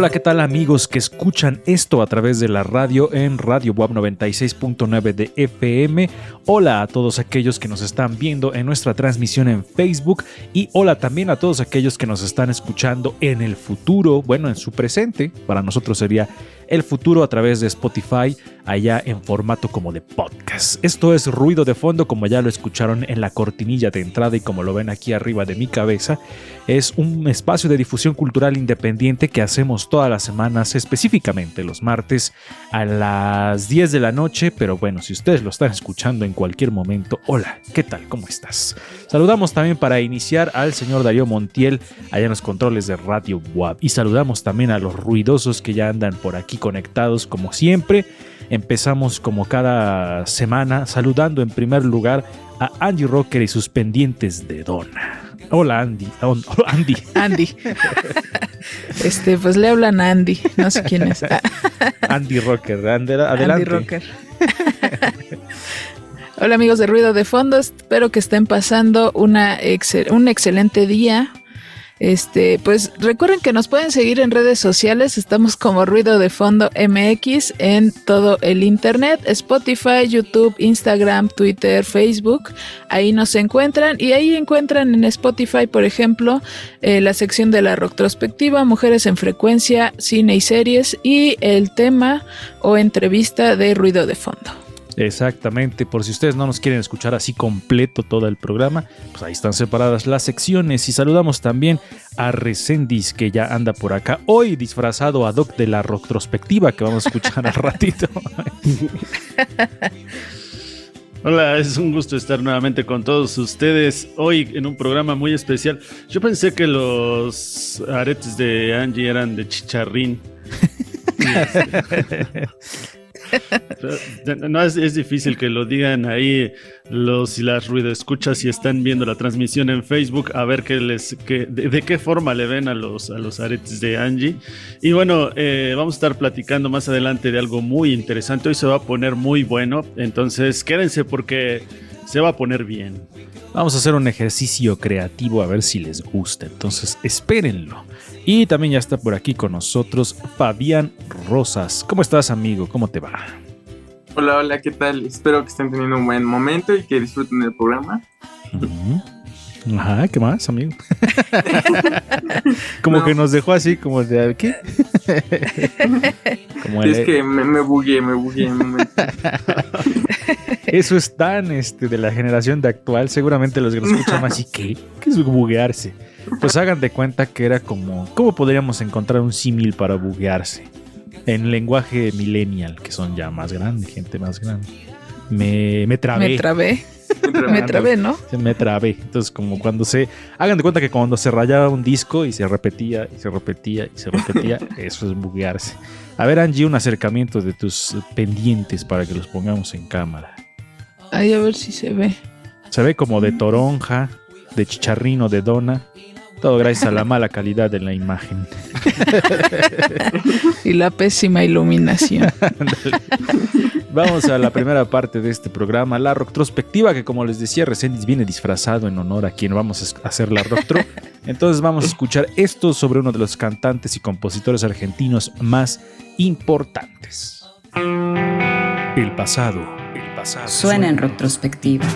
Hola, ¿qué tal amigos que escuchan esto a través de la radio en Radio Web 96.9 de FM? Hola a todos aquellos que nos están viendo en nuestra transmisión en Facebook y hola también a todos aquellos que nos están escuchando en el futuro, bueno, en su presente, para nosotros sería el futuro a través de Spotify, allá en formato como de podcast. Esto es ruido de fondo, como ya lo escucharon en la cortinilla de entrada y como lo ven aquí arriba de mi cabeza. Es un espacio de difusión cultural independiente que hacemos todas las semanas, específicamente los martes a las 10 de la noche, pero bueno, si ustedes lo están escuchando en cualquier momento, hola, ¿qué tal? ¿Cómo estás? Saludamos también para iniciar al señor Darío Montiel allá en los controles de Radio WAP y saludamos también a los ruidosos que ya andan por aquí conectados como siempre. Empezamos como cada semana saludando en primer lugar a Andy Rocker y sus pendientes de Donna. Hola Andy. Oh, Andy. Andy. Este, pues le hablan a Andy, no sé quién es. Andy Rocker. Adelante. Andy Rocker. Hola amigos de Ruido de Fondo, espero que estén pasando una excel- un excelente día. Este, pues recuerden que nos pueden seguir en redes sociales, estamos como Ruido de Fondo MX en todo el internet, Spotify, YouTube, Instagram, Twitter, Facebook, ahí nos encuentran y ahí encuentran en Spotify, por ejemplo, eh, la sección de la retrospectiva, Mujeres en Frecuencia, Cine y Series y el tema o entrevista de Ruido de Fondo. Exactamente, por si ustedes no nos quieren escuchar así completo todo el programa, pues ahí están separadas las secciones y saludamos también a Recendis que ya anda por acá, hoy disfrazado a Doc de la retrospectiva que vamos a escuchar al ratito. Hola, es un gusto estar nuevamente con todos ustedes hoy en un programa muy especial. Yo pensé que los aretes de Angie eran de chicharrín. No es, difícil que lo digan ahí los y las ruido escuchas si están viendo la transmisión en Facebook a ver qué les qué- de, de qué forma le ven a los a los aretes de Angie. Y bueno, eh, vamos a estar platicando más adelante de algo muy interesante. Hoy se va a poner muy bueno, entonces quédense porque se va a poner bien. Vamos a hacer un ejercicio creativo a ver si les gusta, entonces espérenlo. Y también ya está por aquí con nosotros Fabián Rosas. ¿Cómo estás amigo? ¿Cómo te va? Hola, hola, ¿qué tal? Espero que estén teniendo un buen momento y que disfruten del programa. Ajá, ¿qué más, amigo? como No. que nos dejó así, como de ¿qué? como Es el- que me, me bugué, me bugué. Eso es tan este, de la generación de actual. Seguramente los que nos escuchan más, ¿y qué? ¿Qué es buguearse? Pues hagan de cuenta que era como. ¿Cómo podríamos encontrar un símil para buguearse? En lenguaje millennial, que son ya más grandes, gente más grande. Me, me trabé. Me trabé, me trabé, ¿no? Se me trabé. Entonces, como cuando se. Hagan de cuenta que cuando se rayaba un disco y se repetía y se repetía y se repetía, eso es buguearse. A ver, Angie, un acercamiento de tus pendientes para que los pongamos en cámara. Ahí a ver si se ve. Se ve como de toronja, de chicharrino, de dona. Todo gracias a la mala calidad de la imagen. Y la pésima iluminación. Vamos a la primera parte de este programa, la retrospectiva, que como les decía, Resendiz viene disfrazado en honor a quien vamos a hacer la retro. Entonces vamos a escuchar esto sobre uno de los cantantes y compositores argentinos más importantes. El pasado. El pasado. Suena en retrospectiva.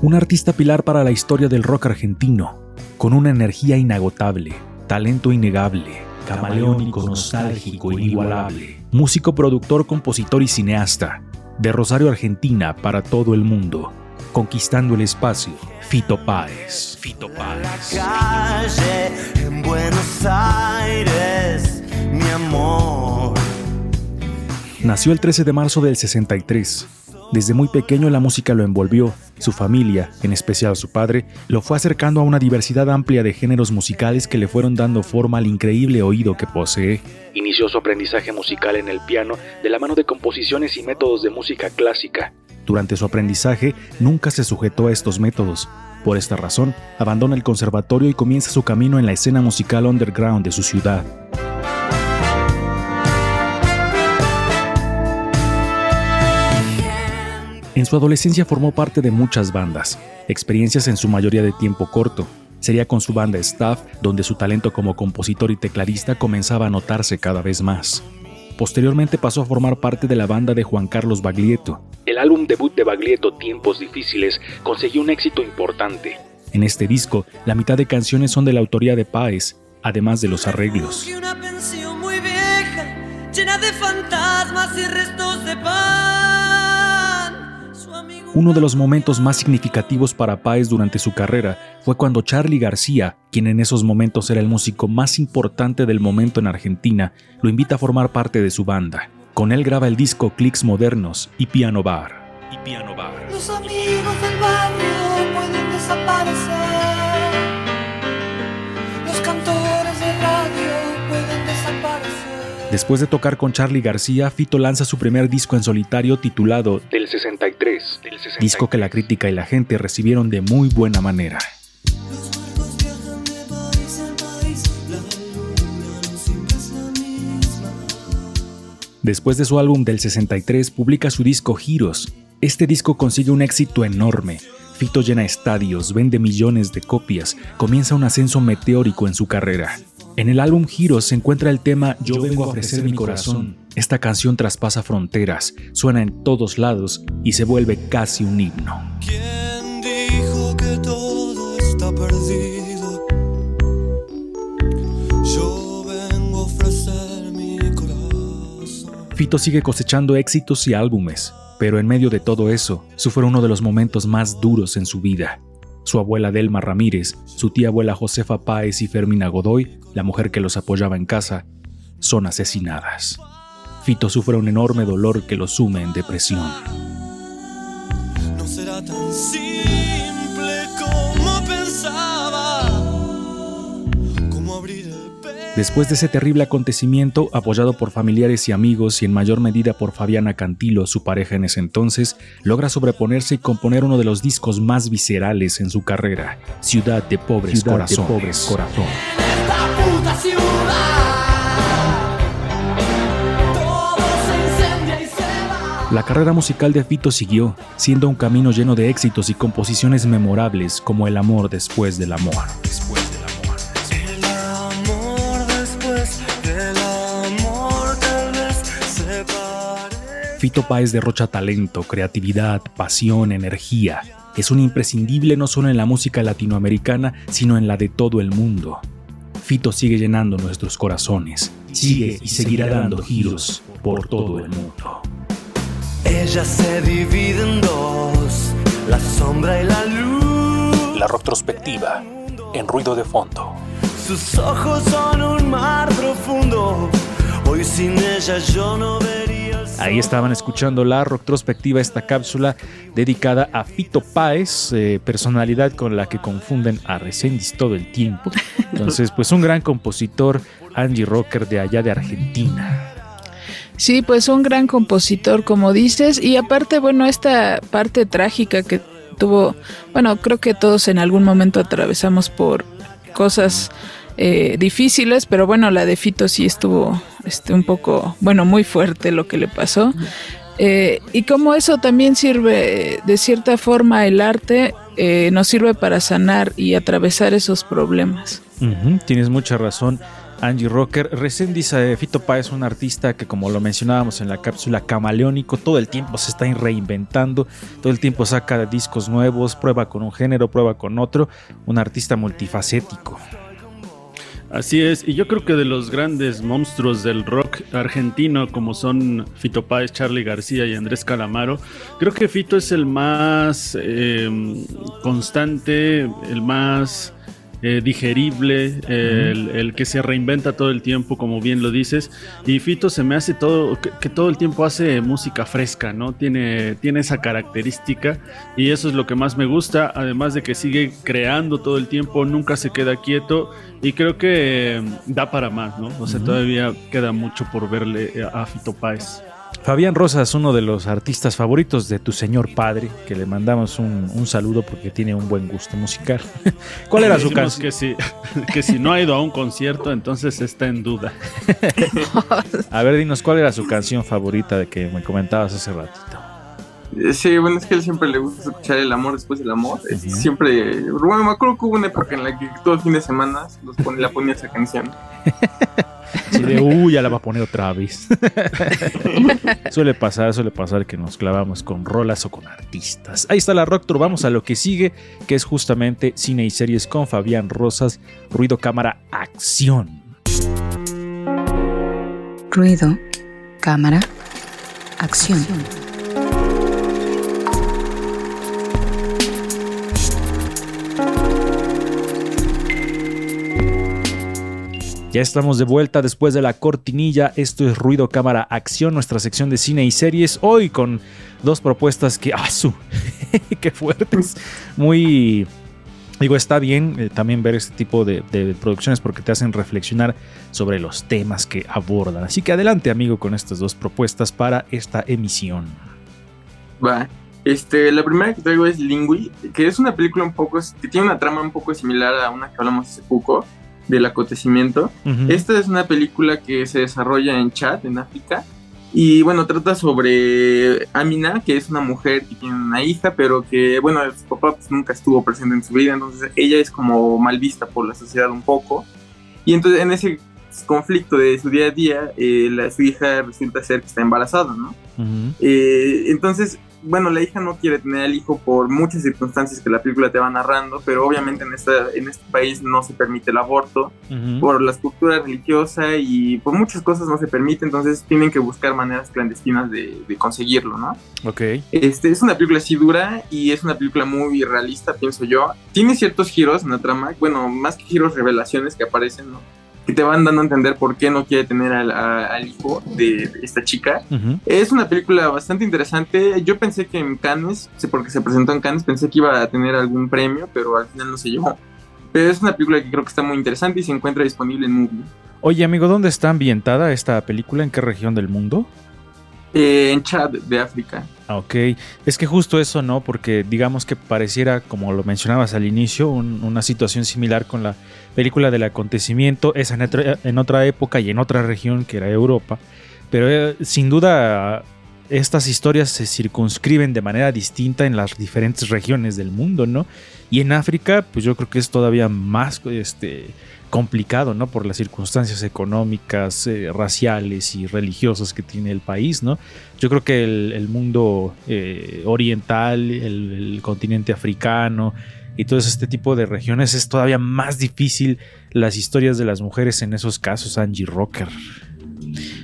Un artista pilar para la historia del rock argentino, con una energía inagotable, talento innegable, camaleónico, nostálgico, inigualable. Músico, productor, compositor y cineasta. De Rosario, Argentina, para todo el mundo. Conquistando el espacio. Fito Páez. Fito Páez. calle en Buenos Aires, mi amor. Nació el 13 de marzo del 63. Desde muy pequeño la música lo envolvió. Su familia, en especial su padre, lo fue acercando a una diversidad amplia de géneros musicales que le fueron dando forma al increíble oído que posee. Inició su aprendizaje musical en el piano de la mano de composiciones y métodos de música clásica. Durante su aprendizaje nunca se sujetó a estos métodos. Por esta razón, abandona el conservatorio y comienza su camino en la escena musical underground de su ciudad. En su adolescencia formó parte de muchas bandas, experiencias en su mayoría de tiempo corto. Sería con su banda Staff donde su talento como compositor y tecladista comenzaba a notarse cada vez más. Posteriormente pasó a formar parte de la banda de Juan Carlos Baglietto. El álbum debut de Baglietto, Tiempos Difíciles, consiguió un éxito importante. En este disco, la mitad de canciones son de la autoría de Páez, además de los arreglos. Busqué una pensión muy vieja, llena de fantasmas y restos de pan. Uno de los momentos más significativos para Páez durante su carrera fue cuando Charlie García, quien en esos momentos era el músico más importante del momento en Argentina, lo invita a formar parte de su banda. Con él graba el disco Clicks Modernos y Piano Bar. Y Piano Bar. Los amigos del barrio pueden desaparecer. Después de tocar con Charlie García, Fito lanza su primer disco en solitario titulado Del 63, disco que la crítica y la gente recibieron de muy buena manera. Después de su álbum del 63, publica su disco Giros. Este disco consigue un éxito enorme. Fito llena estadios, vende millones de copias, comienza un ascenso meteórico en su carrera. En el álbum Giros se encuentra el tema Yo vengo a ofrecer mi corazón. Esta canción traspasa fronteras, suena en todos lados y se vuelve casi un himno. ¿Quién dijo que todo está perdido? Yo vengo a ofrecer mi corazón. Fito sigue cosechando éxitos y álbumes, pero en medio de todo eso, sufre uno de los momentos más duros en su vida. Su abuela Delma Ramírez, su tía abuela Josefa Páez y Fermina Godoy, la mujer que los apoyaba en casa, son asesinadas. Fito sufre un enorme dolor que lo sume en depresión. No será tan simple Después de ese terrible acontecimiento, apoyado por familiares y amigos y en mayor medida por Fabiana Cantilo, su pareja en ese entonces, logra sobreponerse y componer uno de los discos más viscerales en su carrera, Ciudad de Pobres Corazones. esta puta ciudad. Todo se incendia y se va. La carrera musical de Fito siguió, siendo un camino lleno de éxitos y composiciones memorables como El amor después del amor. Después Fito Páez derrocha talento, creatividad, pasión, energía. Es un imprescindible no solo en la música latinoamericana, sino en la de todo el mundo. Fito sigue llenando nuestros corazones, sigue y seguirá dando giros por todo el mundo. Ella se divide en dos, la sombra y la luz. La retrospectiva, en ruido de fondo. Sus ojos son un mar profundo. Hoy sin ella yo no vería el sol. Ahí estaban escuchando la retrospectiva, esta cápsula dedicada a Fito Páez, eh, personalidad con la que confunden a Resendiz todo el tiempo. Entonces, pues un gran compositor, Angie Rocker de allá de Argentina. Sí, pues un gran compositor, como dices, y aparte, bueno, esta parte trágica que tuvo, bueno, creo que todos en algún momento atravesamos por cosas eh, difíciles, pero bueno, la de Fito sí estuvo este, un poco, bueno, muy fuerte lo que le pasó. Eh, y como eso también sirve, de cierta forma, el arte eh, nos sirve para sanar y atravesar esos problemas. Tienes mucha razón, Angie Rocker. Recién dice Fito Páez, un artista que, como lo mencionábamos en la cápsula, camaleónico, todo el tiempo se está reinventando, todo el tiempo saca discos nuevos, prueba con un género, prueba con otro, un artista multifacético. Así es, y yo creo que de los grandes monstruos del rock argentino, como son Fito Páez, Charlie García y Andrés Calamaro, creo que Fito es el más eh, constante, el más eh, digerible, eh, el, el que se reinventa todo el tiempo, como bien lo dices. Y Fito se me hace todo, que, que todo el tiempo hace música fresca, ¿no? Tiene, tiene esa característica y eso es lo que más me gusta, además de que sigue creando todo el tiempo, nunca se queda quieto y creo que eh, da para más, ¿no? O sea, todavía queda mucho por verle a Fito Páez. Fabián Rosas, uno de los artistas favoritos de tu señor padre, que le mandamos un, un saludo porque tiene un buen gusto musical. ¿Cuál era su canción? Que si, que si no ha ido a un concierto, entonces está en duda. A ver, dinos, ¿cuál era su canción favorita de que me comentabas hace ratito? Eh, Sí, bueno, es que a él siempre le gusta escuchar el amor después del amor. Es Ujú. Siempre, bueno, me acuerdo que hubo una época en la que todo el fin de semana los pone, la ponía esa canción. De, uy, ya la va a poner otra vez. suele pasar, suele pasar que nos clavamos con rolas o con artistas. Ahí está la Rock Tour, vamos a lo que sigue, que es justamente cine y series con Fabián Rosas, ruido, cámara, acción. Ruido, cámara, acción. Ya estamos de vuelta después de la cortinilla. Esto es Ruido Cámara Acción, nuestra sección de cine y series. Hoy con dos propuestas que. ¡Ah, su! ¡Qué fuertes! Muy. Digo, está bien eh, también ver este tipo de, de producciones porque te hacen reflexionar sobre los temas que abordan. Así que adelante, amigo, con estas dos propuestas para esta emisión. Va. Este, la primera que traigo es Lingui, que es una película un poco, que tiene una trama un poco similar a una que hablamos hace poco, del acontecimiento. Esta es una película que se desarrolla en Chad, en África. Y bueno, trata sobre Amina, que es una mujer que tiene una hija, pero que, bueno, su papá pues, nunca estuvo presente en su vida, entonces ella es como mal vista por la sociedad un poco. Y entonces en ese conflicto de su día a día, eh, la, su hija resulta ser que está embarazada, ¿no? Eh, entonces, bueno, la hija no quiere tener al hijo por muchas circunstancias que la película te va narrando, pero obviamente en, esta, en este país no se permite el aborto por la estructura religiosa y por muchas cosas no se permite, entonces tienen que buscar maneras clandestinas de, de conseguirlo, ¿no? Ok. Este, es una película así dura y es una película muy realista, pienso yo. Tiene ciertos giros en la trama, bueno, más que giros, revelaciones que aparecen, ¿no? Que te van dando a entender por qué no quiere tener al, a- al hijo de de esta chica. Es una película bastante interesante. Yo pensé que en Cannes, porque se presentó en Cannes, pensé que iba a tener algún premio, pero al final no se llevó. Pero es una película que creo que está muy interesante y se encuentra disponible en Movie. Oye, amigo, ¿dónde está ambientada esta película? ¿En qué región del mundo? Eh, en Chad, de África. Ah, Ok, es que justo eso, ¿no? Porque digamos que pareciera, como lo mencionabas al inicio, un- una situación similar con la película del acontecimiento, esa en otra, en otra época y en otra región que era Europa. Pero eh, sin duda estas historias se circunscriben de manera distinta en las diferentes regiones del mundo, ¿no? Y en África, pues yo creo que es todavía más este, complicado, ¿no? Por las circunstancias económicas, eh, raciales y religiosas que tiene el país, ¿no? Yo creo que el, mundo eh, oriental, el, el continente africano y todo este tipo de regiones es todavía más difícil las historias de las mujeres en esos casos, Angie Rocker.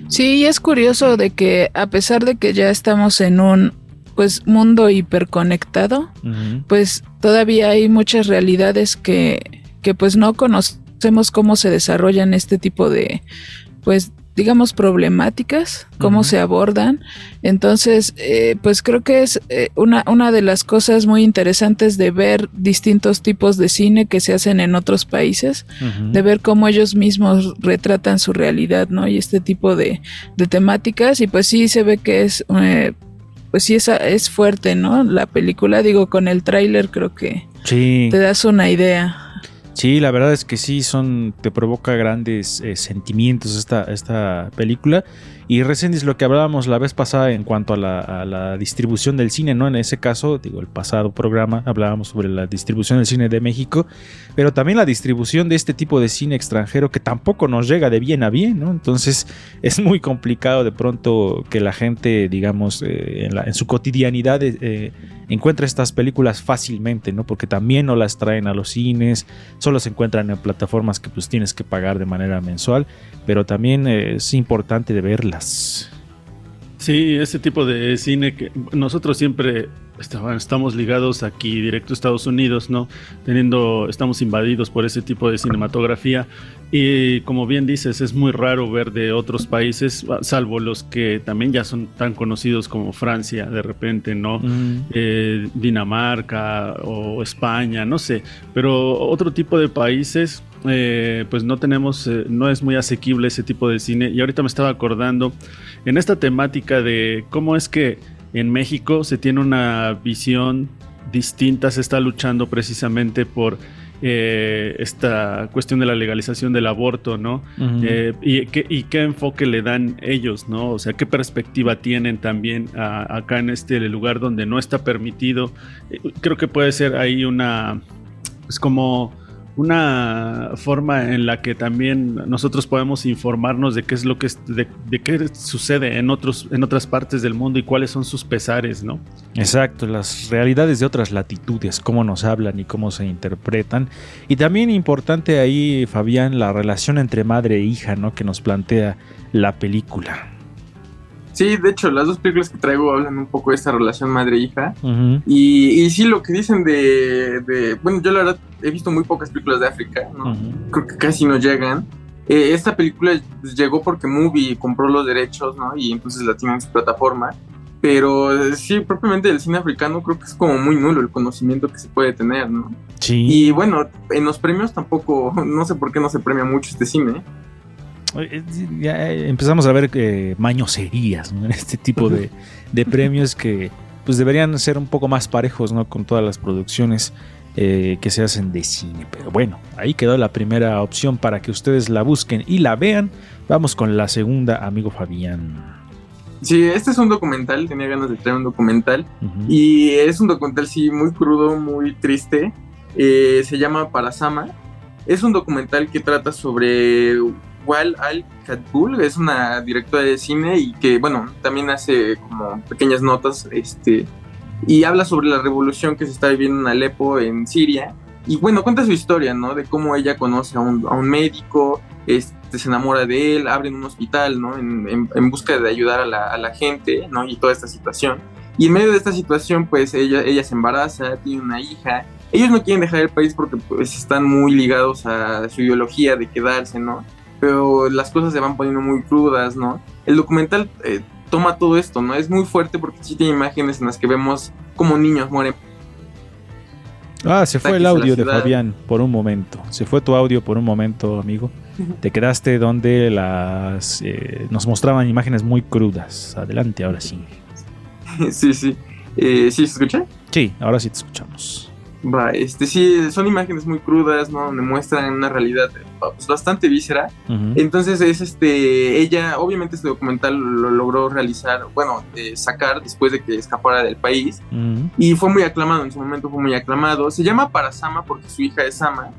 Sí, es curioso de que a pesar de que ya estamos en un pues mundo hiperconectado, pues todavía hay muchas realidades que, que pues no conocemos cómo se desarrollan este tipo de pues digamos problemáticas, cómo se abordan. Entonces, eh, pues creo que es eh, una, una de las cosas muy interesantes de ver distintos tipos de cine que se hacen en otros países de ver cómo ellos mismos retratan su realidad, ¿no? Y este tipo de, de temáticas, y pues sí se ve que es, eh, pues sí es, es fuerte, ¿no? La película, digo, con el tráiler creo que Sí. te das una idea. Sí, la verdad es que sí, son, te provoca grandes eh, sentimientos esta, esta película. Y es lo que hablábamos la vez pasada en cuanto a la, la distribución del cine, ¿no? En ese caso, digo, el pasado programa hablábamos sobre la distribución del cine de México, pero también la distribución de este tipo de cine extranjero que tampoco nos llega de bien a bien, ¿no? Entonces es muy complicado de pronto que la gente, digamos, eh, en, la- en su cotidianidad eh, encuentre estas películas fácilmente, ¿no? Porque también no las traen a los cines, solo se encuentran en plataformas que pues tienes que pagar de manera mensual, pero también eh, es importante verlas. Sí, ese tipo de cine que nosotros siempre estamos ligados aquí directo a Estados Unidos, ¿no? Teniendo, estamos invadidos por ese tipo de cinematografía y como bien dices, es muy raro ver de otros países, salvo los que también ya son tan conocidos como Francia, de repente, ¿no? Eh, Dinamarca o España, no sé, pero otro tipo de países, eh, pues no tenemos, eh, no es muy asequible ese tipo de cine. Y ahorita me estaba acordando en esta temática de cómo es que en México se tiene una visión distinta, se está luchando precisamente por eh, esta cuestión de la legalización del aborto, ¿no? Eh, y, qué, y qué enfoque le dan ellos, ¿no? O sea, qué perspectiva tienen también a- acá en este lugar donde no está permitido. Eh, creo que puede ser ahí una, es como una forma en la que también nosotros podemos informarnos de qué es lo que de, de qué sucede en otros en otras partes del mundo y cuáles son sus pesares, ¿no? Exacto, las realidades de otras latitudes, cómo nos hablan y cómo se interpretan. Y también importante ahí, Fabián, la relación entre madre e hija, ¿no? Que nos plantea la película. Sí, de hecho, las dos películas que traigo hablan un poco de esta relación madre-hija. Y, y sí, lo que dicen de, de- Bueno, yo la verdad he visto muy pocas películas de África, ¿no? Creo que casi no llegan. Eh, esta película pues, llegó porque Movie compró los derechos, ¿no? Y entonces la tiene en su plataforma. Pero sí, propiamente del cine africano creo que es como muy nulo el conocimiento que se puede tener, ¿no? Sí. Y bueno, en los premios tampoco, no sé por qué no se premia mucho este cine. Eh, ya eh, empezamos a ver eh, mañoserías ¿no? en este tipo de, de premios que pues deberían ser un poco más parejos ¿no? con todas las producciones eh, que se hacen de cine. Pero bueno, ahí quedó la primera opción para que ustedes la busquen y la vean. Vamos con la segunda, amigo Fabián. Sí, este es un documental, tenía ganas de traer un documental. Y es un documental, sí, muy crudo, muy triste. Eh, se llama Parasama. Es un documental que trata sobre Wal Al Katbul, es una directora de cine y que, bueno, también hace como pequeñas notas. Este, y habla sobre la revolución que se está viviendo en Alepo, en Siria. Y bueno, cuenta su historia, ¿no? De cómo ella conoce a un, a un médico, este, se enamora de él, abren un hospital, ¿no? En, en- en busca de ayudar a la, a la gente, ¿no? Y toda esta situación. Y en medio de esta situación, pues ella, ella se embaraza, tiene una hija. Ellos no quieren dejar el país porque pues están muy ligados a su ideología de quedarse, ¿no? Pero las cosas se van poniendo muy crudas, ¿no? El documental eh, toma todo esto, ¿no? Es muy fuerte porque sí tiene imágenes en las que vemos como niños mueren. Ah, se fue el audio de. Fabián por un momento. Se fue tu audio por un momento, amigo. Te quedaste donde las eh, nos mostraban imágenes muy crudas. Adelante, ahora sí. sí, sí. Eh, ¿Sí se escucha? Sí, ahora sí te escuchamos. Va, este sí, son imágenes muy crudas, ¿no? Donde muestran una realidad eh, pues, bastante víscera. Entonces es este, ella, obviamente este documental lo logró realizar, bueno, eh, sacar después de que escapara del país y fue muy aclamado, en su momento fue muy aclamado. Se llama Parasama porque su hija es Sama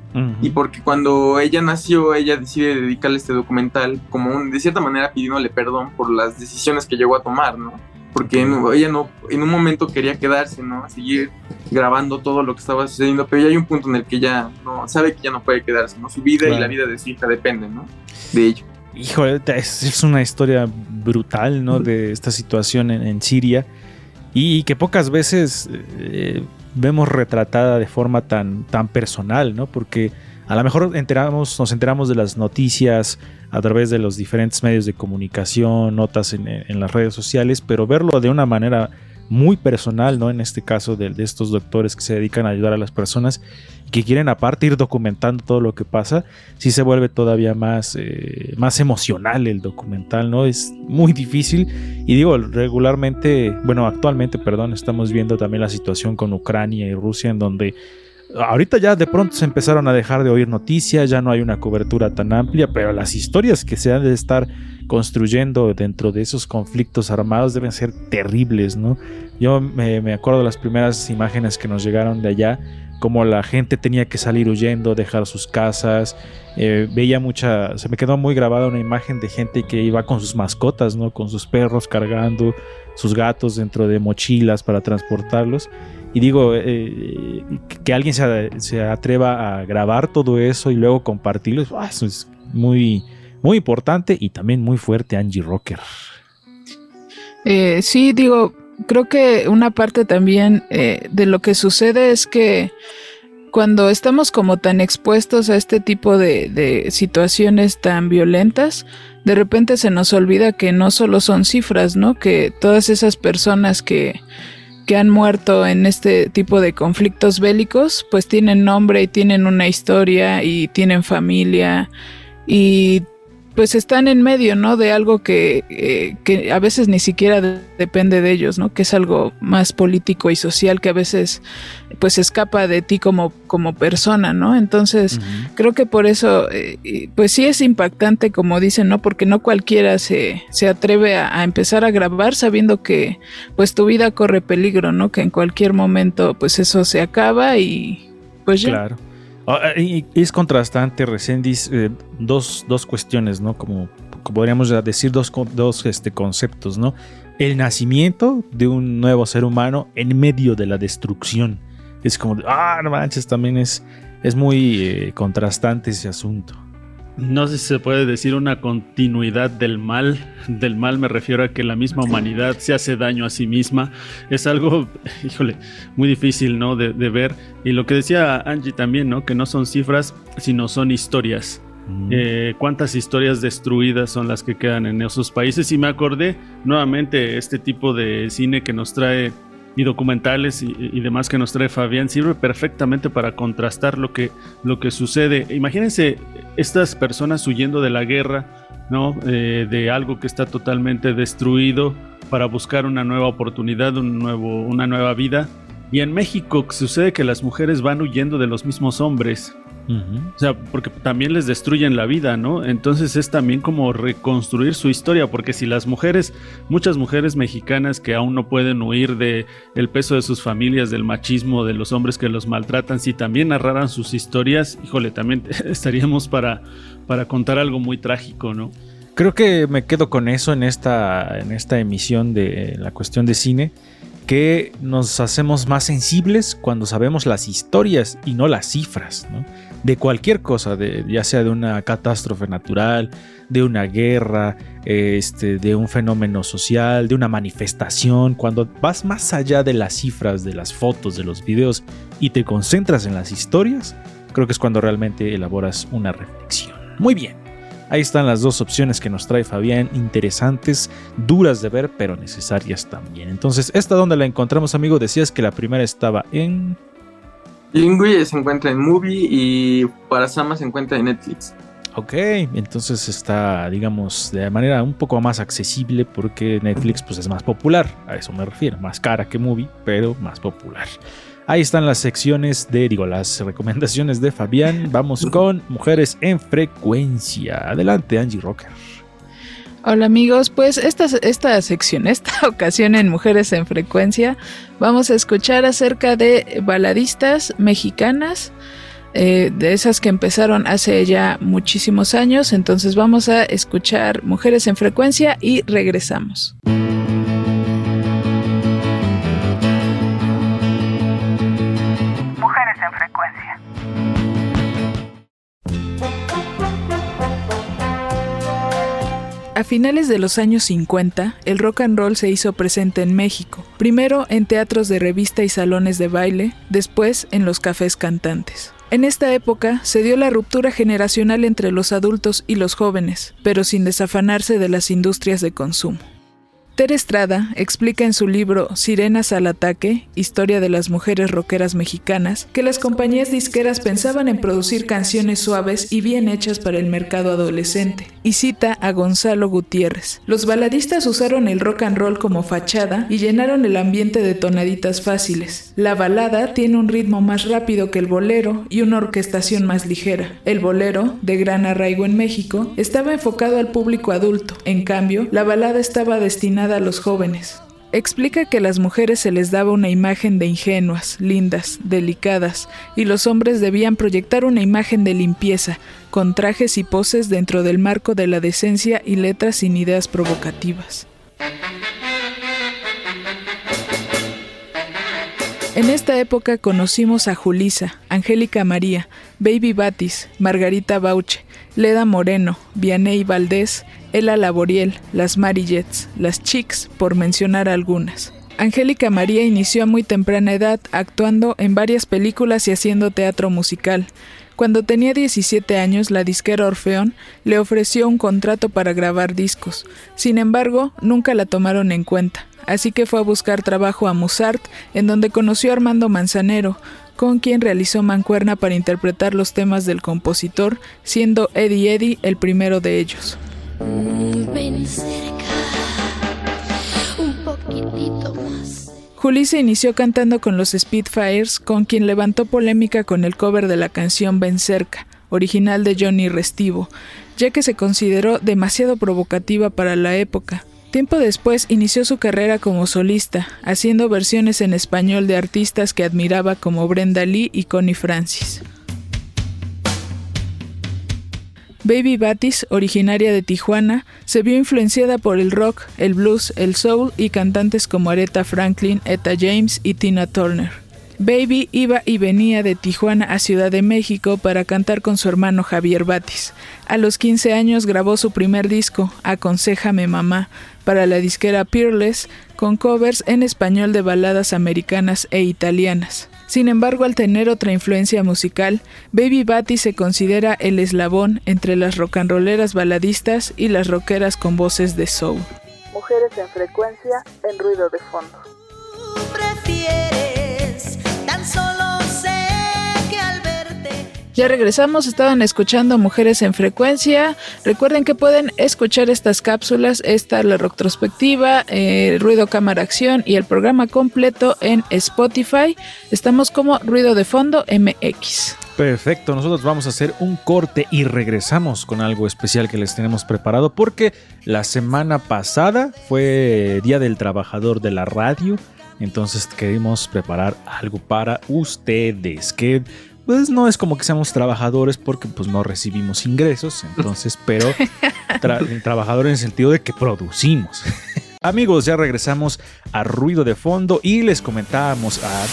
y porque cuando ella nació ella decide dedicarle este documental como un- de cierta manera pidiéndole perdón por las decisiones que llegó a tomar, ¿no? Porque ella no, en un momento quería quedarse, ¿no? Seguir grabando todo lo que estaba sucediendo, pero ya hay un punto en el que ya no sabe que ya no puede quedarse, ¿no? Su vida y la vida de su hija dependen, ¿no? De ello. Híjole, es, es una historia brutal, ¿no? De esta situación en, en Siria y que pocas veces eh, vemos retratada de forma tan, tan personal, ¿no? Porque a lo mejor enteramos, nos enteramos de las noticias a través de los diferentes medios de comunicación, notas en, las redes sociales, pero verlo de una manera muy personal, ¿no? En este caso de, de estos doctores que se dedican a ayudar a las personas y que quieren aparte ir documentando todo lo que pasa, sí se vuelve todavía más, eh, más emocional el documental, ¿no? Es muy difícil y digo, regularmente, bueno, actualmente, perdón, estamos viendo también la situación con Ucrania y Rusia en donde ahorita ya de pronto se empezaron a dejar de oír noticias, ya no hay una cobertura tan amplia, pero las historias que se han de estar construyendo dentro de esos conflictos armados deben ser terribles, ¿no? Yo me, acuerdo de las primeras imágenes que nos llegaron de allá, como la gente tenía que salir huyendo, dejar sus casas. Eh, veía mucha, se me quedó muy grabada una imagen de gente que iba con sus mascotas, ¿no? Con sus perros cargando, sus gatos dentro de mochilas para transportarlos. Y digo, eh, que alguien se, se atreva a grabar todo eso y luego compartirlo, ah, eso es muy, muy importante y también muy fuerte Angie Rocker. Eh, sí, digo, creo que una parte también eh, de lo que sucede es que cuando estamos como tan expuestos a este tipo de, situaciones tan violentas, de repente se nos olvida que no solo son cifras, ¿no? Que todas esas personas que han muerto en este tipo de conflictos bélicos, pues tienen nombre y tienen una historia y tienen familia y pues están en medio, ¿no? De algo que, eh, que a veces ni siquiera de- depende de ellos, ¿no? Que es algo más político y social que a veces pues escapa de ti como, como persona, ¿no? Entonces creo que por eso eh, pues sí es impactante como dicen, ¿no? Porque no cualquiera se, se atreve a, a empezar a grabar sabiendo que pues tu vida corre peligro, ¿no? Que en cualquier momento pues eso se acaba y pues ya. Claro. Ah, y es contrastante, Resendiz, eh, dos, dos cuestiones, ¿no? Como, podríamos decir, dos, dos este, conceptos, ¿no? El nacimiento de un nuevo ser humano en medio de la destrucción. Es como, ah, no manches, también es, es muy eh, contrastante ese asunto. No sé si se puede decir una continuidad del mal. Del mal me refiero a que la misma humanidad se hace daño a sí misma. Es algo, híjole, muy difícil, ¿no? De, de ver. Y lo que decía Angie también, ¿no? Que no son cifras, sino son historias. Mm. Eh, cuántas historias destruidas son las que quedan en esos países. Y me acordé nuevamente este tipo de cine que nos trae y documentales y, demás que nos trae Fabián sirve perfectamente para contrastar lo que, lo que sucede. Imagínense estas personas huyendo de la guerra, ¿no? Eh, de algo que está totalmente destruido para buscar una nueva oportunidad, un nuevo, una nueva vida. Y en México sucede que las mujeres van huyendo de los mismos hombres. O sea, porque también les destruyen la vida, ¿no? Entonces es también como reconstruir su historia, porque si las mujeres, muchas mujeres mexicanas que aún no pueden huir de el peso de sus familias, del machismo, de los hombres que los maltratan, si también narraran sus historias, híjole, también estaríamos para, para contar algo muy trágico, ¿no? Creo que me quedo con eso en esta, en esta emisión de la cuestión de cine, que nos hacemos más sensibles cuando sabemos las historias y no las cifras, ¿no? De cualquier cosa, ya sea de una catástrofe natural, de una guerra, este, de un fenómeno social, de una manifestación, cuando vas más allá de las cifras, de las fotos, de los videos y te concentras en las historias, creo que es cuando realmente elaboras una reflexión. Muy bien. Ahí están las dos opciones que nos trae Fabián, interesantes, duras de ver, pero necesarias también. Entonces, ¿esta dónde la encontramos, amigo? Decías que la primera estaba en... Lingui se encuentra en Movie y Parasama se encuentra en Netflix. Ok, entonces está, digamos, de manera un poco más accesible porque Netflix pues es más popular, a eso me refiero, más cara que Movie, pero más popular. Ahí están las secciones de, digo, las recomendaciones de Fabián. Vamos con Mujeres en Frecuencia. Adelante, Angie Rocker. Hola amigos, pues esta, esta sección, esta ocasión en Mujeres en Frecuencia, vamos a escuchar acerca de baladistas mexicanas, eh, de esas que empezaron hace ya muchísimos años, entonces vamos a escuchar Mujeres en Frecuencia y regresamos. Mujeres A finales de los años 50, el rock and roll se hizo presente en México, primero en teatros de revista y salones de baile, después en los cafés cantantes. En esta época se dio la ruptura generacional entre los adultos y los jóvenes, pero sin desafanarse de las industrias de consumo. Ter Estrada explica en su libro Sirenas al ataque, historia de las mujeres rockeras mexicanas, que las compañías disqueras pensaban en producir canciones suaves y bien hechas para el mercado adolescente, y cita a Gonzalo Gutiérrez. Los baladistas usaron el rock and roll como fachada y llenaron el ambiente de tonaditas fáciles. La balada tiene un ritmo más rápido que el bolero y una orquestación más ligera. El bolero, de gran arraigo en México, estaba enfocado al público adulto, en cambio, la balada estaba destinada a los jóvenes. explica que a las mujeres se les daba una imagen de ingenuas, lindas, delicadas, y los hombres debían proyectar una imagen de limpieza, con trajes y poses dentro del marco de la decencia y letras sin ideas provocativas. En esta época conocimos a Julisa, Angélica María, Baby Batis, Margarita Bauche, Leda Moreno, Vianey Valdés, Ela Laboriel, las Marillets, las Chicks, por mencionar algunas. Angélica María inició a muy temprana edad actuando en varias películas y haciendo teatro musical. Cuando tenía 17 años, la disquera Orfeón le ofreció un contrato para grabar discos. Sin embargo, nunca la tomaron en cuenta, así que fue a buscar trabajo a Musart, en donde conoció a Armando Manzanero, con quien realizó mancuerna para interpretar los temas del compositor, siendo Eddie Eddie el primero de ellos. Ven cerca, un poquitito más. Juli se inició cantando con los Spitfires, con quien levantó polémica con el cover de la canción Ven cerca, original de Johnny Restivo, ya que se consideró demasiado provocativa para la época. Tiempo después inició su carrera como solista, haciendo versiones en español de artistas que admiraba como Brenda Lee y Connie Francis. Baby Batis, originaria de Tijuana, se vio influenciada por el rock, el blues, el soul y cantantes como Aretha Franklin, Etta James y Tina Turner. Baby iba y venía de Tijuana a Ciudad de México para cantar con su hermano Javier Batis. A los 15 años grabó su primer disco, Aconsejame Mamá, para la disquera Peerless, con covers en español de baladas americanas e italianas. Sin embargo, al tener otra influencia musical, Baby Batty se considera el eslabón entre las rocanroleras baladistas y las rockeras con voces de soul. Mujeres en frecuencia en ruido de fondo. Prefieres, tan solo Ya regresamos, estaban escuchando Mujeres en Frecuencia. Recuerden que pueden escuchar estas cápsulas, esta la retrospectiva, eh, Ruido Cámara Acción y el programa completo en Spotify. Estamos como Ruido de Fondo MX. Perfecto, nosotros vamos a hacer un corte y regresamos con algo especial que les tenemos preparado porque la semana pasada fue Día del Trabajador de la Radio, entonces queremos preparar algo para ustedes pues no es como que seamos trabajadores porque pues no recibimos ingresos, entonces, pero tra- trabajador en el sentido de que producimos. Amigos, ya regresamos a Ruido de Fondo y les comentábamos a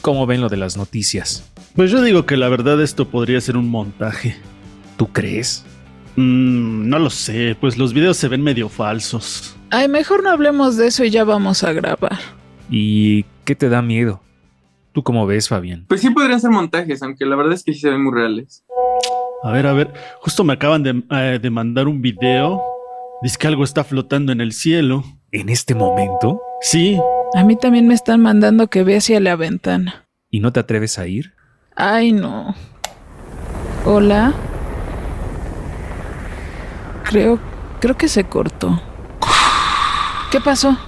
cómo ven lo de las noticias. Pues yo digo que la verdad esto podría ser un montaje. ¿Tú crees? Mm, no lo sé, pues los videos se ven medio falsos. Ay, mejor no hablemos de eso y ya vamos a grabar. ¿Y qué te da miedo? ¿Tú cómo ves, Fabián? Pues sí podrían ser montajes, aunque la verdad es que sí se ven muy reales. A ver, a ver, justo me acaban de, eh, de mandar un video. Dice que algo está flotando en el cielo. ¿En este momento? Sí, A mí también me están mandando que vea hacia la ventana. ¿Y no te atreves a ir? Ay, no. Hola. Creo, creo que se cortó. ¿Qué pasó?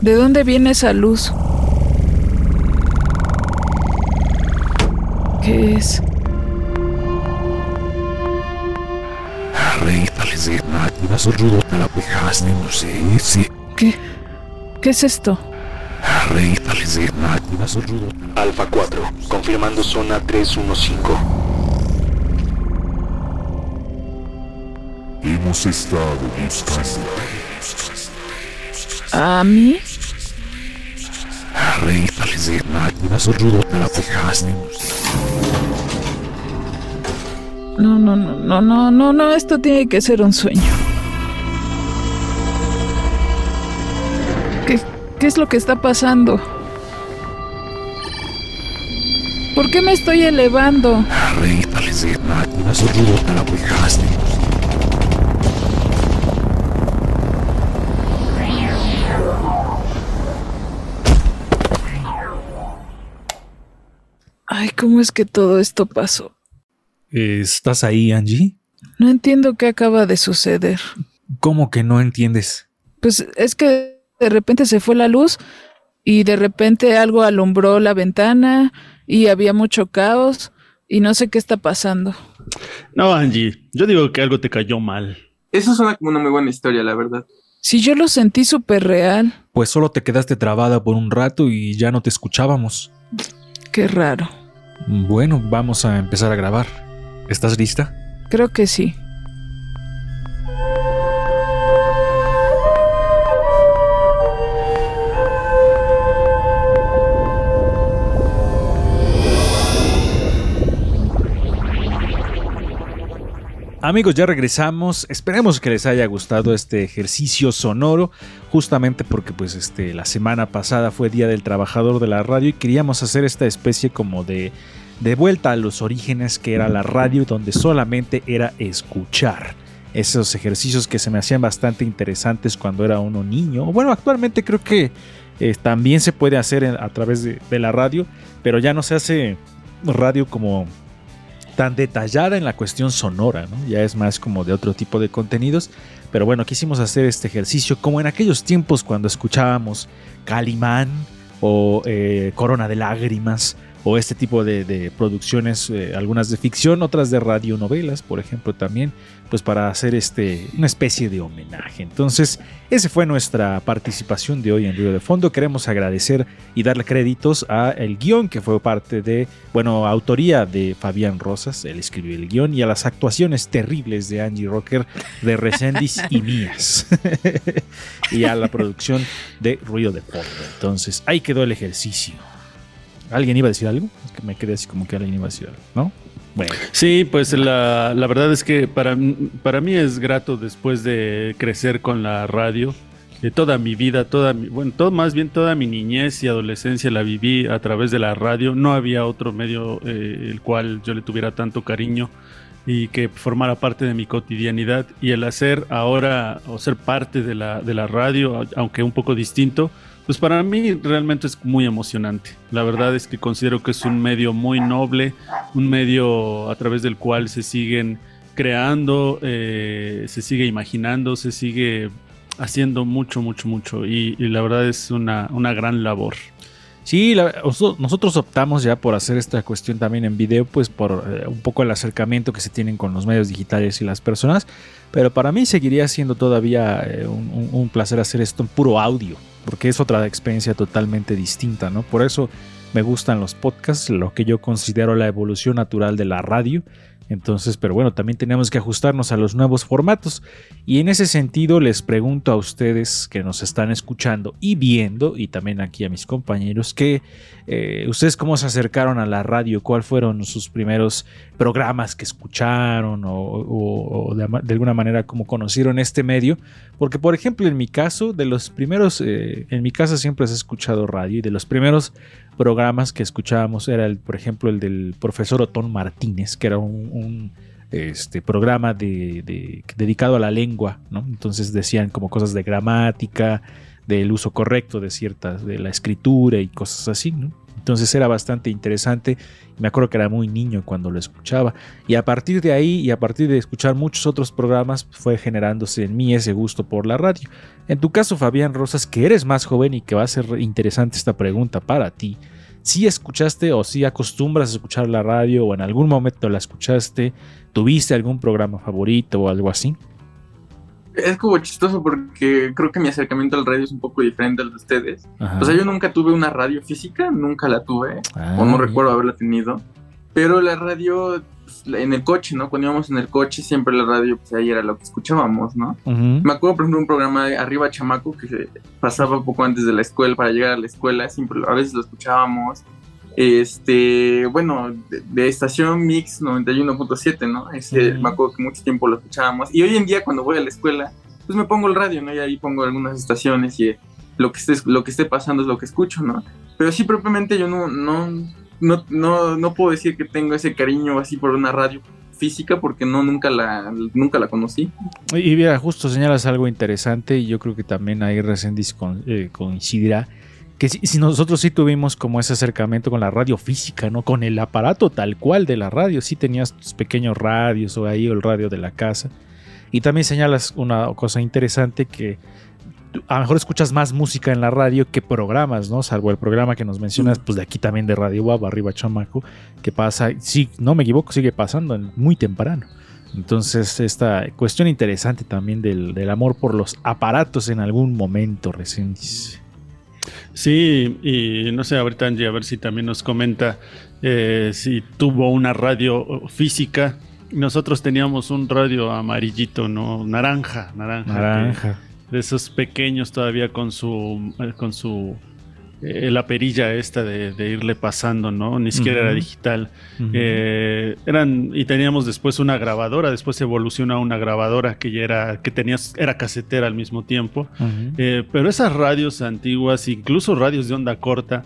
¿De dónde viene esa luz? ¿Qué es? ¿Qué? ¿Qué es esto? Alfa 4, confirmando zona 315. Hemos estado buscando. ¿A mí? No, no, no, no, no, no, no, esto tiene que ser un sueño. ¿Qué, es lo que está pasando? ¿Por qué me estoy elevando? Ay, ¿cómo es que todo esto pasó? ¿Estás ahí, Angie? No entiendo qué acaba de suceder. ¿Cómo que no entiendes? Pues es que de repente se fue la luz y de repente algo alumbró la ventana y había mucho caos y no sé qué está pasando. No, Angie, yo digo que algo te cayó mal. Eso suena como una muy buena historia, la verdad. Si yo lo sentí súper real. Pues solo te quedaste trabada por un rato y ya no te escuchábamos. Qué raro. Bueno, vamos a empezar a grabar. ¿Estás lista? Creo que sí. Amigos, ya regresamos. Esperemos que les haya gustado este ejercicio sonoro, justamente porque pues este la semana pasada fue Día del Trabajador de la Radio y queríamos hacer esta especie como de de vuelta a los orígenes que era la radio donde solamente era escuchar. Esos ejercicios que se me hacían bastante interesantes cuando era uno niño. Bueno, actualmente creo que eh, también se puede hacer a través de, de la radio, pero ya no se hace radio como tan detallada en la cuestión sonora, ¿no? Ya es más como de otro tipo de contenidos. Pero bueno, quisimos hacer este ejercicio como en aquellos tiempos cuando escuchábamos Calimán o eh, Corona de Lágrimas o este tipo de, producciones, eh, algunas de ficción, otras de radionovelas, por ejemplo, también, pues para hacer este, una especie de homenaje. Entonces, esa fue nuestra participación de hoy en Río de Fondo. Queremos agradecer y darle créditos a el guion que fue parte de, bueno, autoría de Fabián Rosas, él escribió el guion, y a las actuaciones terribles de Angie Rocker, de Resendis y mías. y a la producción de Ruido de Fondo. Entonces, ahí quedó el ejercicio. ¿Alguien iba a decir algo? Que me quedé así como que alguien iba a decir algo, ¿no? Bueno. Sí, pues la, la verdad es que para, para mí es grato después de crecer con la radio. De toda mi vida, toda mi, bueno, todo, más bien toda mi niñez y adolescencia la viví a través de la radio. No había otro medio eh, el cual yo le tuviera tanto cariño y que formara parte de mi cotidianidad. Y el hacer ahora o ser parte de la, de la radio, aunque un poco distinto, pues para mí realmente es muy emocionante. La verdad es que considero que es un medio muy noble, un medio a través del cual se siguen creando, eh, se sigue imaginando, se sigue haciendo mucho, mucho, mucho. Y, la verdad es una, una gran labor. Sí, la, nosotros optamos ya por hacer esta cuestión también en video, pues por eh, un poco el acercamiento que se tienen con los medios digitales y las personas, pero para mí seguiría siendo todavía eh, un, un, placer hacer esto en puro audio, porque es otra experiencia totalmente distinta, ¿no? Por eso me gustan los podcasts, lo que yo considero la evolución natural de la radio. Entonces, pero bueno, también tenemos que ajustarnos a los nuevos formatos. Y en ese sentido les pregunto a ustedes que nos están escuchando y viendo, y también aquí a mis compañeros, que eh, ustedes cómo se acercaron a la radio, cuáles fueron sus primeros programas que escucharon o, de, alguna manera cómo conocieron este medio. Porque, por ejemplo, en mi caso, de los primeros, eh, en mi casa siempre se ha escuchado radio y de los primeros programas que escuchábamos era, el, por ejemplo, el del profesor Otón Martínez, que era un, este, programa de, dedicado a la lengua, ¿no? Entonces decían como cosas de gramática, del uso correcto de ciertas, de la escritura y cosas así. Entonces era bastante interesante. Me acuerdo que era muy niño cuando lo escuchaba. Y a partir de ahí y a partir de escuchar muchos otros programas fue generándose en mí ese gusto por la radio. En tu caso, Fabián Rosas, que eres más joven y que va a ser interesante esta pregunta para ti. Si escuchaste o si acostumbras a escuchar la radio o en algún momento la escuchaste, tuviste algún programa favorito o algo así? Es como chistoso porque creo que mi acercamiento al radio es un poco diferente al de ustedes. Ajá. O sea, yo nunca tuve una radio física, nunca la tuve, ah, o no recuerdo haberla tenido. Pero la radio, pues, en el coche, ¿no? Cuando íbamos en el coche, siempre la radio, pues ahí era lo que escuchábamos, ¿no? Uh -huh. Me acuerdo, por ejemplo, un programa de Arriba Chamaco que pasaba poco antes de la escuela, para llegar a la escuela, siempre, a veces lo escuchábamos. Este, bueno, de, de estación Mix 91.7, ¿no? Ese, uh -huh. me acuerdo que mucho tiempo lo escuchábamos. Y hoy en día, cuando voy a la escuela, pues me pongo el radio, ¿no? Y ahí pongo algunas estaciones y lo que esté, lo que esté pasando es lo que escucho, ¿no? Pero sí, propiamente yo no, no, no, no, no puedo decir que tengo ese cariño así por una radio física porque no nunca la nunca la conocí y mira justo señalas algo interesante y yo creo que también ahí con, eh, coincidirá si, nosotros sí tuvimos como ese acercamiento con la radio física, ¿no? Con el aparato tal cual de la radio, sí tenías tus pequeños radios o ahí o el radio de la casa. Y también señalas una cosa interesante que a lo mejor escuchas más música en la radio que programas, ¿no? Salvo el programa que nos mencionas, pues de aquí también de Radio Wab, arriba Chamaco, que pasa, sí, no me equivoco, sigue pasando muy temprano. Entonces, esta cuestión interesante también del, del amor por los aparatos en algún momento recién. Sí, y no sé, ahorita Angie, a ver si también nos comenta eh, si tuvo una radio física. Nosotros teníamos un radio amarillito, ¿no? Naranja, naranja. Naranja. De esos pequeños todavía con su, eh, con su eh, la perilla esta de, de irle pasando, ¿no? Ni siquiera era digital. Eh, eran, y teníamos después una grabadora, después evolucionó a una grabadora que ya era, que tenías, era casetera al mismo tiempo. Eh, pero esas radios antiguas, incluso radios de onda corta,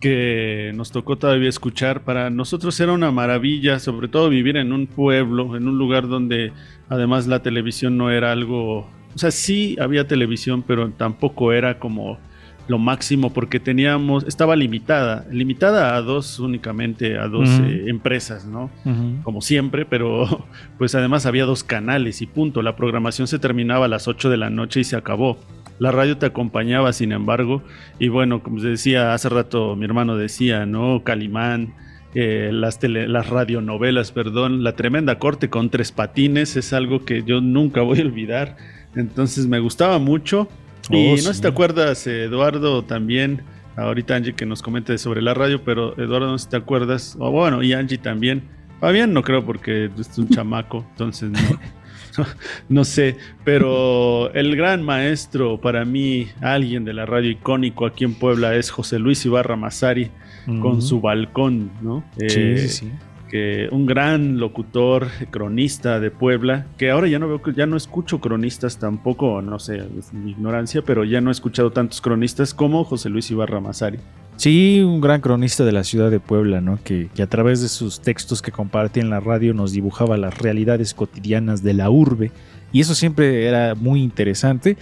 que nos tocó todavía escuchar, para nosotros era una maravilla, sobre todo vivir en un pueblo, en un lugar donde además la televisión no era algo, o sea, sí había televisión, pero tampoco era como lo máximo porque teníamos, estaba limitada, limitada a dos únicamente, a dos eh, empresas, ¿no? Como siempre, pero pues además había dos canales y punto. La programación se terminaba a las 8 de la noche y se acabó. La radio te acompañaba, sin embargo, y bueno, como decía hace rato, mi hermano decía, ¿no? Calimán, eh, las, tele- las radionovelas, perdón, la tremenda corte con tres patines es algo que yo nunca voy a olvidar. Entonces me gustaba mucho. Y Oh, no sé si te acuerdas, Eduardo, también, ahorita Angie que nos comente sobre la radio, pero Eduardo, no sé si te acuerdas, o bueno, y Angie también. Fabián no creo porque es un chamaco, entonces no, no, no sé, pero el gran maestro para mí, alguien de la radio icónico aquí en Puebla es José Luis Ibarra Mazari con su balcón, ¿no? Sí, Eh, sí, sí. Un gran locutor, cronista de Puebla, que ahora ya no veo, ya no escucho cronistas tampoco, no sé, es mi ignorancia, pero ya no he escuchado tantos cronistas como José Luis Ibarra Mazari. Sí, un gran cronista de la ciudad de Puebla, ¿no? Que, que a través de sus textos que compartía en la radio nos dibujaba las realidades cotidianas de la urbe. Y eso siempre era muy interesante.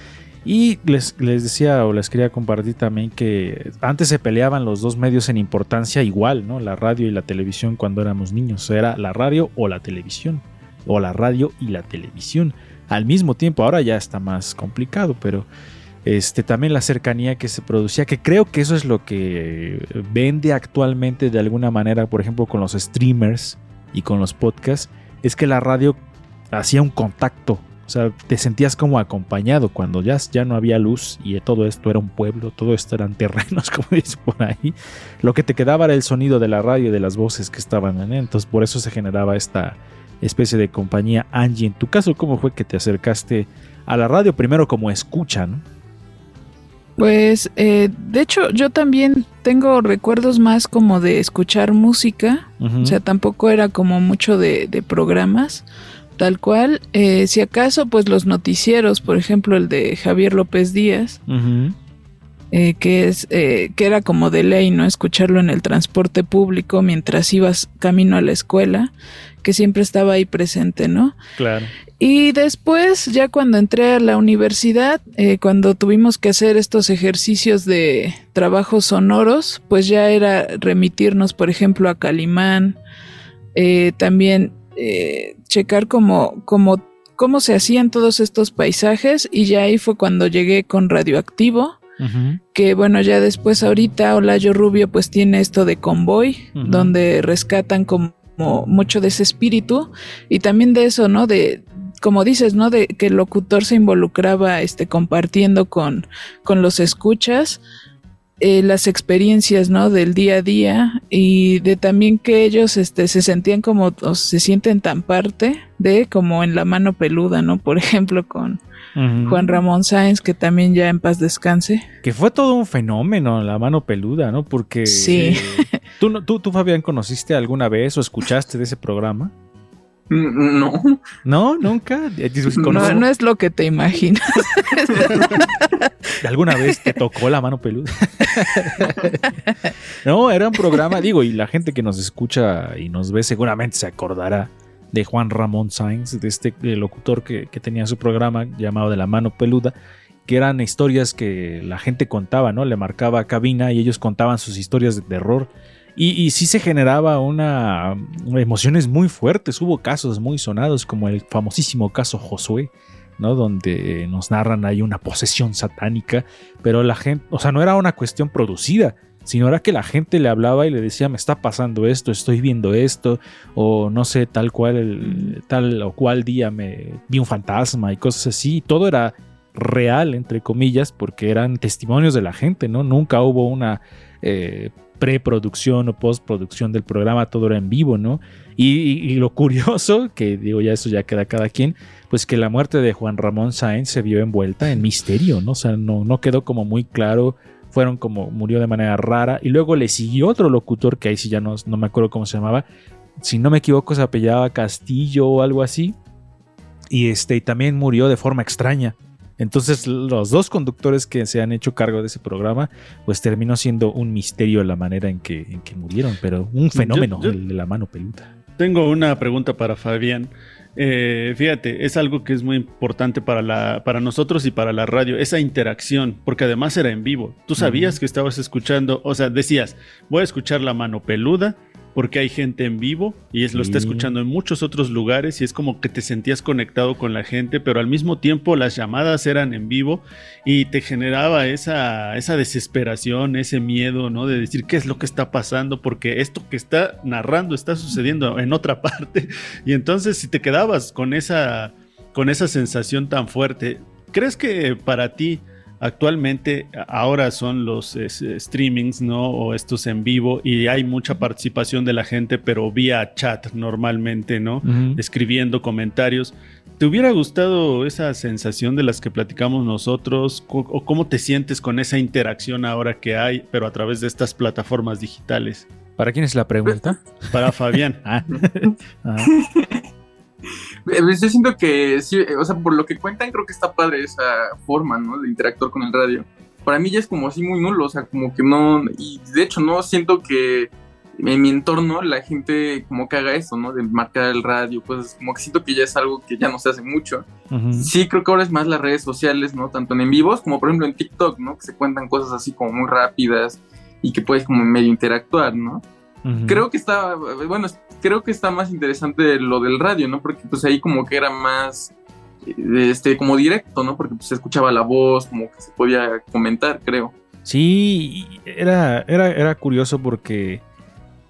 Y les, les decía o les quería compartir también que antes se peleaban los dos medios en importancia igual, ¿no? La radio y la televisión cuando éramos niños. Era la radio o la televisión. O la radio y la televisión. Al mismo tiempo, ahora ya está más complicado, pero este, también la cercanía que se producía, que creo que eso es lo que vende actualmente de alguna manera, por ejemplo, con los streamers y con los podcasts, es que la radio hacía un contacto. O sea, te sentías como acompañado cuando ya, ya no había luz y todo esto era un pueblo, todo esto eran terrenos, como dice por ahí. Lo que te quedaba era el sonido de la radio y de las voces que estaban en él. Entonces, por eso se generaba esta especie de compañía. Angie, en tu caso, ¿cómo fue que te acercaste a la radio? Primero como escucha, ¿no? Pues, eh, de hecho, yo también tengo recuerdos más como de escuchar música. O sea, tampoco era como mucho de, de programas, tal cual. Eh, si acaso, pues los noticieros, por ejemplo, el de Javier López Díaz, eh, que es eh, que era como de ley, ¿no? Escucharlo en el transporte público mientras ibas camino a la escuela, que siempre estaba ahí presente, ¿no? Claro. Y después, ya cuando entré a la universidad, eh, cuando tuvimos que hacer estos ejercicios de trabajos sonoros, pues ya era remitirnos, por ejemplo, a Calimán, eh, también eh, checar cómo, cómo, cómo se hacían todos estos paisajes y ya ahí fue cuando llegué con Radioactivo, que bueno, ya después ahorita Olayo Rubio pues tiene esto de convoy, donde rescatan como mucho de ese espíritu y también de eso, ¿no? De, como dices, ¿no? De que el locutor se involucraba este, compartiendo con, con los escuchas eh, las experiencias, ¿no? Del día a día y de también que ellos este, se sentían como, o se sienten tan parte de como en la mano peluda, ¿no? Por ejemplo, con. Juan Ramón Sáenz, que también ya en paz descanse. Que fue todo un fenómeno la mano peluda, ¿no? Porque. Sí. eh, ¿tú, no- tú, tú, Fabián, conociste alguna vez o escuchaste de ese programa? No. No, nunca. Eh, No, ¿conoces- no es lo que te imaginas. ¿Alguna vez te tocó la mano peluda? no, era un programa, digo, y la gente que nos escucha y nos ve seguramente se acordará de Juan Ramón Sainz, de este locutor que, que tenía su programa llamado De la mano peluda, que eran historias que la gente contaba, ¿no? Le marcaba cabina y ellos contaban sus historias de terror. Y, sí se generaba una emociones muy fuertes. Hubo casos muy sonados, como el famosísimo caso Josué, ¿no? Donde nos narran ahí una posesión satánica. Pero la gente, o sea, no era una cuestión producida, sino era que la gente le hablaba y le decía, me está pasando esto, estoy viendo esto, o no sé, tal cual, tal o cual día me vi un fantasma y cosas así. Y todo era real, entre comillas, porque eran testimonios de la gente, ¿no? Nunca hubo una eh, preproducción o postproducción del programa, todo era en vivo, ¿no? Y, lo curioso, que digo ya eso ya queda cada quien, pues que la muerte de Juan Ramón Sáenz se vio envuelta en misterio, ¿no? O sea, no, no quedó como muy claro, fueron como murió de manera rara, y luego le siguió otro locutor, que ahí sí ya no, no me acuerdo cómo se llamaba, si no me equivoco se apellidaba Castillo o algo así, y este y también murió de forma extraña. Entonces los dos conductores que se han hecho cargo de ese programa, pues terminó siendo un misterio la manera en que, en que murieron, pero un fenómeno, yo- el de la mano peluda. Tengo una pregunta para Fabián. Eh, fíjate, es algo que es muy importante para, la, para nosotros y para la radio, esa interacción, porque además era en vivo. Tú sabías que estabas escuchando, o sea, decías, voy a escuchar la mano peluda porque hay gente en vivo y es, lo está Sí. escuchando en muchos otros lugares y es como que te sentías conectado con la gente, pero al mismo tiempo las llamadas eran en vivo y te generaba esa, esa desesperación, ese miedo, ¿no? De decir qué es lo que está pasando, porque esto que está narrando está sucediendo en otra parte. Y entonces si te quedabas con esa, con esa sensación tan fuerte, ¿crees que para ti actualmente ahora son los es, streamings, ¿no? O estos en vivo y hay mucha participación de la gente, pero vía chat normalmente, ¿no? Escribiendo comentarios. ¿Te hubiera gustado esa sensación de las que platicamos nosotros? ¿O cómo te sientes con esa interacción ahora que hay, pero a través de estas plataformas digitales? ¿Para quién es la pregunta? Para Fabián. Ah. Ah. Eh, Yo siento que sí, eh, o sea, por lo que cuentan, creo que está padre esa forma, ¿no? De interactuar con el radio. Para mí ya es como así muy nulo, o sea, como que no. Y de hecho, no siento que en mi entorno la gente como que haga eso, ¿no? De marcar el radio, cosas como que siento que ya es algo que ya no se hace mucho. Sí, creo que ahora es más las redes sociales, ¿no? Tanto en en vivos como por ejemplo en TikTok, ¿no? Que se cuentan cosas así como muy rápidas y que puedes como medio interactuar, ¿no? Creo que está, bueno, creo que está más interesante lo del radio, ¿no? Porque pues ahí como que era más, este, como directo, ¿no? Porque pues se escuchaba la voz, como que se podía comentar, creo. Sí, era, era, era curioso porque.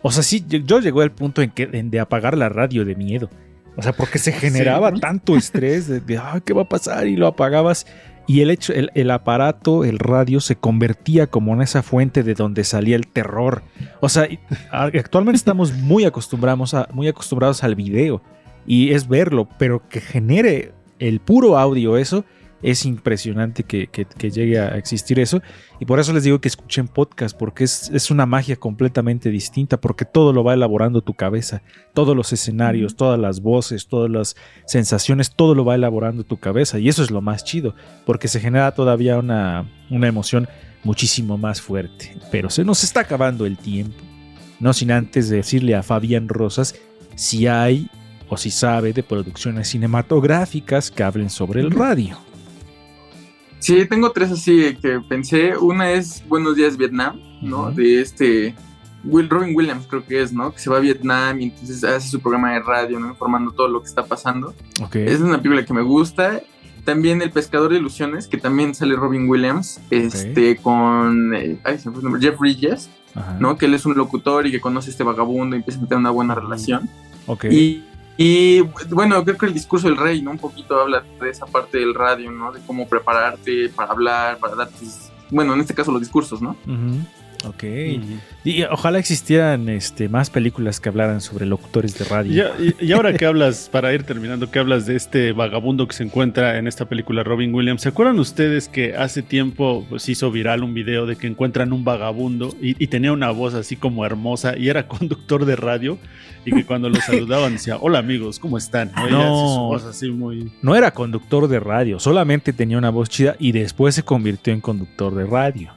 O sea, sí, yo, yo llegó al punto en que en de apagar la radio de miedo. O sea, porque se generaba Sí. tanto estrés de, de, "Ay, ¿qué va a pasar? Y lo apagabas. Y el hecho, el, el aparato, el radio, se convertía como en esa fuente de donde salía el terror. O sea, actualmente estamos muy acostumbrados, a, muy acostumbrados al video. Y es verlo, pero que genere el puro audio eso, es impresionante que, que- que llegue a existir eso. Y por eso les digo que escuchen podcast, porque es, es una magia completamente distinta, porque todo lo va elaborando tu cabeza. Todos los escenarios, todas las voces, todas las sensaciones, todo lo va elaborando tu cabeza. Y eso es lo más chido, porque se genera todavía una, una emoción muchísimo más fuerte. Pero se nos está acabando el tiempo. No sin antes decirle a Fabián Rosas si hay o si sabe de producciones cinematográficas que hablen sobre el radio. Sí, tengo tres así que pensé. Una es Buenos Días Vietnam, ¿no? De este Will Robin Williams, creo que es, ¿no? Que se va a Vietnam y entonces hace su programa de radio, ¿no? Informando todo lo que está pasando. Ok. Es una película que me gusta. También El Pescador de Ilusiones, que también sale Robin Williams, este, con eh, ay, se me fue el nombre, Jeff Bridges, Ajá. ¿no? Que él es un locutor y que conoce a este vagabundo y empieza a tener una buena relación. Ok. Y, y, bueno, creo que el discurso del rey, ¿no? Un poquito habla de esa parte del radio, ¿no? De cómo prepararte para hablar, para dar tus, bueno, en este caso los discursos, ¿no? Ujú. Ok. Y ojalá existieran este, más películas que hablaran sobre locutores de radio. Y, y ahora que hablas, para ir terminando, que hablas de este vagabundo que se encuentra en esta película Robin Williams, ¿se acuerdan ustedes que hace tiempo pues, hizo viral un video de que encuentran un vagabundo y, y tenía una voz así como hermosa y era conductor de radio y que cuando lo saludaban decía, hola amigos, ¿cómo están? ¿No? Y hace su No. voz así muy... No era conductor de radio, solamente tenía una voz chida y después se convirtió en conductor de radio.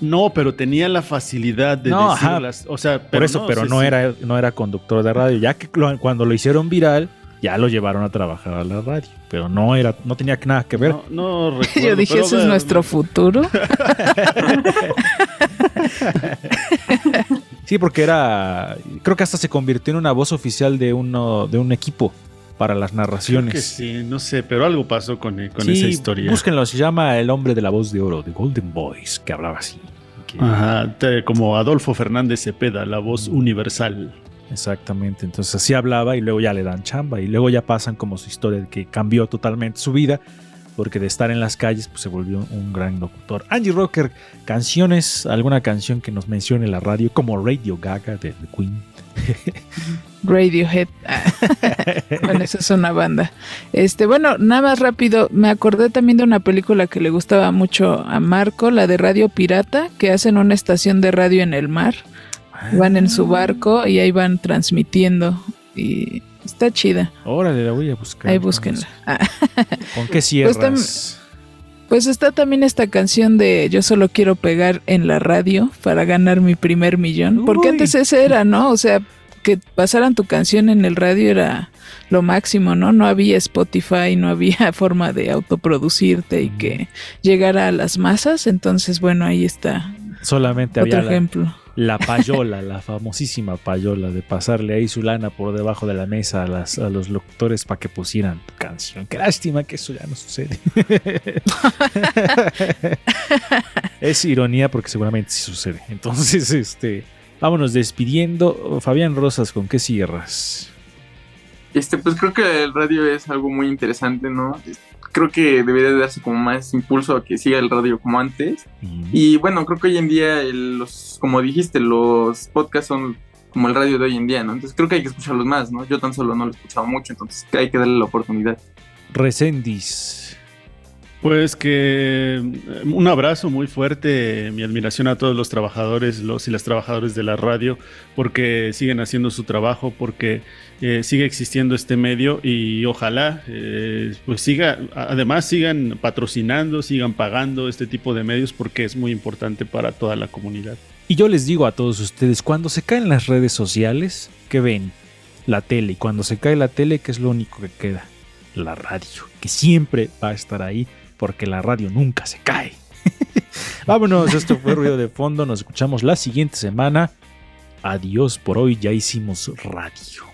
No, pero tenía la facilidad de No, ajá. decirlas. O sea, Por eso, pero sí, no, sí. Era, no era conductor de radio. Ya que lo- cuando lo hicieron viral, ya lo llevaron a trabajar a la radio. Pero no era, no tenía nada que ver. No, no recuerdo. Yo dije, pero ese es nuestro futuro. Sí, porque era. Creo que hasta se convirtió en una voz oficial de uno de un equipo para las Creo narraciones. que sí, no sé, pero algo pasó con, con Sí, esa historia. Búsquenlo, se llama El hombre de la voz de oro, The Golden Voice, que hablaba así. que- Ajá, como Adolfo Fernández Cepeda, la voz universal. Exactamente, entonces así hablaba y luego ya le dan chamba y luego ya pasan como su historia de que cambió totalmente su vida porque de estar en las calles pues se volvió un gran locutor. Angie Rocker, canciones, alguna canción que nos mencione en la radio como Radio Gaga de The Queen. Radiohead. Ah. bueno, esa es una banda. Este, bueno, nada más rápido, me acordé también de una película que le gustaba mucho a Marco, la de Radio Pirata, que hacen una estación de radio en el mar. Van en su barco y ahí van transmitiendo y está chida. Órale, la voy a buscar. Ahí búsquenla. Ah. ¿Con qué cierras? tam- Pues está también esta canción de Yo solo quiero pegar en la radio para ganar mi primer millón. Porque Uy. antes ese era, ¿no? O sea, que pasaran tu canción en el radio era lo máximo, ¿no? No había Spotify, no había forma de autoproducirte y que llegara a las masas. Entonces, bueno, ahí está Solamente otro había la, ejemplo. la payola, la famosísima payola de pasarle ahí su lana por debajo de la mesa a, las- a los locutores para que pusieran tu canción. Qué lástima que eso ya no sucede. es ironía porque seguramente sí sucede. Entonces, este, vámonos despidiendo. Fabián Rosas, ¿con qué cierras? Este, pues creo que el radio es algo muy interesante, ¿no? Creo que debería de darse como más impulso a que siga el radio como antes. Y bueno, creo que hoy en día, el- los, como dijiste, los podcasts son como el radio de hoy en día, ¿no? Entonces creo que hay que escucharlos más, ¿no? Yo tan solo no lo he escuchado mucho, entonces hay que darle la oportunidad. Recendis. Pues que eh, un abrazo muy fuerte, mi admiración a todos los trabajadores, los y las trabajadoras de la radio, porque siguen haciendo su trabajo, porque eh, sigue existiendo este medio y ojalá eh, pues siga, además sigan patrocinando, sigan pagando este tipo de medios porque es muy importante para toda la comunidad. Y yo les digo a todos ustedes, cuando se caen las redes sociales, ¿qué ven? La tele. Y cuando se cae la tele, ¿qué es lo único que queda? La radio, que siempre va a estar ahí, porque la radio nunca se cae. Vámonos, esto fue Ruido de Fondo, nos escuchamos la siguiente semana. Adiós por hoy, ya hicimos radio.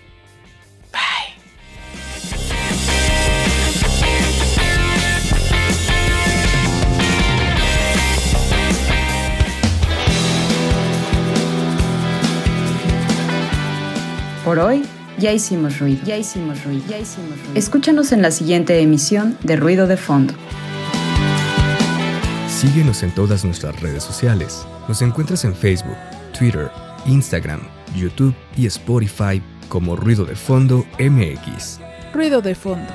Por hoy ya hicimos ruido. Ya hicimos ruido. Ya hicimos ruido. Escúchanos en la siguiente emisión de Ruido de Fondo. Síguenos en todas nuestras redes sociales. Nos encuentras en Facebook, Twitter, Instagram, YouTube y Spotify como Ruido de Fondo MX. Ruido de fondo.